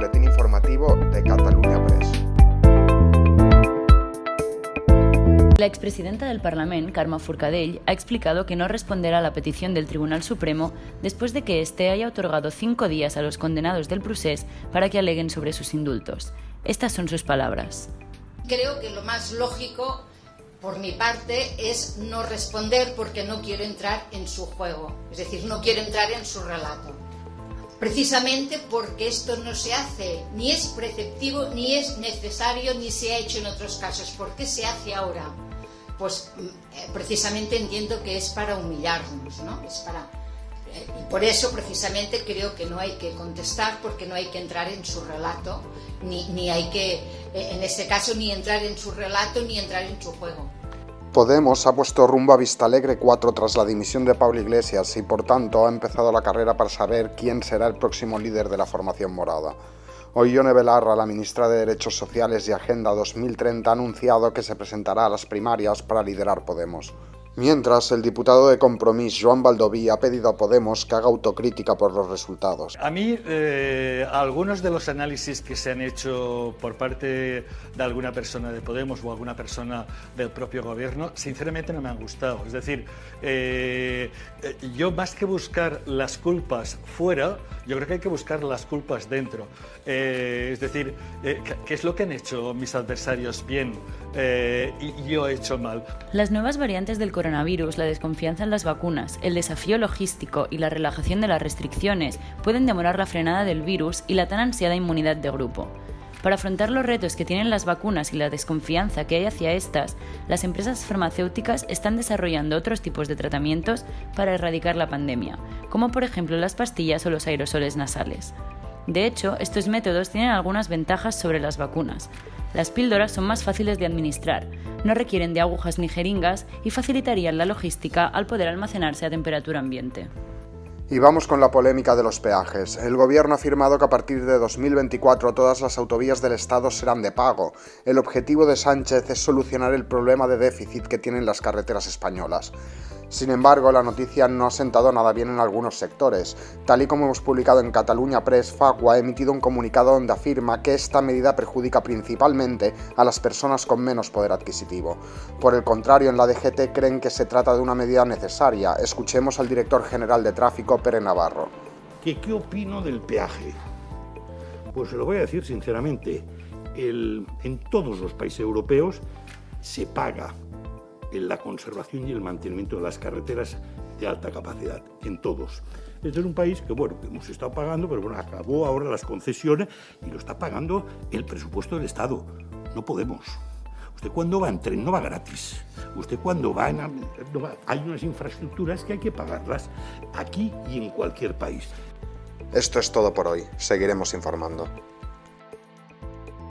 boletín informativo de Catalunya Press. La expresidenta del Parlament, Carme Forcadell, ha explicado que no responderá a la petición del Tribunal Supremo después de que éste haya otorgado cinco días a los condenados del procés para que aleguen sobre sus indultos. Estas son sus palabras. Creo que lo más lógico, por mi parte, es no responder porque no quiero entrar en su juego, es decir, no quiero entrar en su relato. Precisamente porque esto no se hace, ni es preceptivo, ni es necesario, ni se ha hecho en otros casos. ¿Por qué se hace ahora? Pues mm, eh, precisamente entiendo que es para humillarnos, ¿no? Es para eh, y por eso precisamente creo que no hay que contestar porque no hay que entrar en su relato ni, ni hay que eh, en este caso ni entrar en su relato ni entrar en su juego. Podemos ha puesto rumbo a Vistalegre 4 tras la dimisión de Pablo Iglesias y por tanto ha empezado la carrera para saber quién será el próximo líder de la formación morada. Hoy Yone Belarra, la ministra de Derechos Sociales y Agenda 2030, ha anunciado que se presentará a las primarias para liderar Podemos. Mientras, el diputado de Compromís, Joan Baldoví, ha pedido a Podemos que haga autocrítica por los resultados. A mí, eh, algunos de los análisis que se han hecho por parte de alguna persona de Podemos o alguna persona del propio gobierno, sinceramente no me han gustado. Es decir, eh, yo más que buscar las culpas fuera, yo creo que hay que buscar las culpas dentro. Eh, es decir, ¿qué es lo que han hecho mis adversarios bien y yo he hecho mal? Las nuevas variantes del coronavirus, la desconfianza en las vacunas, el desafío logístico y la relajación de las restricciones pueden demorar la frenada del virus y la tan ansiada inmunidad de grupo. Para afrontar los retos que tienen las vacunas y la desconfianza que hay hacia estas, las empresas farmacéuticas están desarrollando otros tipos de tratamientos para erradicar la pandemia, como por ejemplo las pastillas o los aerosoles nasales. De hecho, estos métodos tienen algunas ventajas sobre las vacunas. Las píldoras son más fáciles de administrar, no requieren de agujas ni jeringas y facilitarían la logística al poder almacenarse a temperatura ambiente. Y vamos con la polémica de los peajes. El gobierno ha afirmado que a partir de 2024 todas las autovías del Estado serán de pago. El objetivo de Sánchez es solucionar el problema de déficit que tienen las carreteras españolas. Sin embargo, la noticia no ha sentado nada bien en algunos sectores. Tal y como hemos publicado en Cataluña Press, Facua ha emitido un comunicado donde afirma que esta medida perjudica principalmente a las personas con menos poder adquisitivo. Por el contrario, en la DGT creen que se trata de una medida necesaria. Escuchemos al director general de tráfico, Pere Navarro. ¿Qué, opino del peaje? Pues lo voy a decir sinceramente. en todos los países europeos se paga en la conservación y el mantenimiento de las carreteras de alta capacidad, en todos. Este es un país que, bueno, que hemos estado pagando, pero bueno, acabó ahora las concesiones y lo está pagando el presupuesto del Estado. No podemos. Usted cuando va en tren no va gratis. Usted cuando va en... hay unas infraestructuras que hay que pagarlas aquí y en cualquier país. Esto es todo por hoy. Seguiremos informando.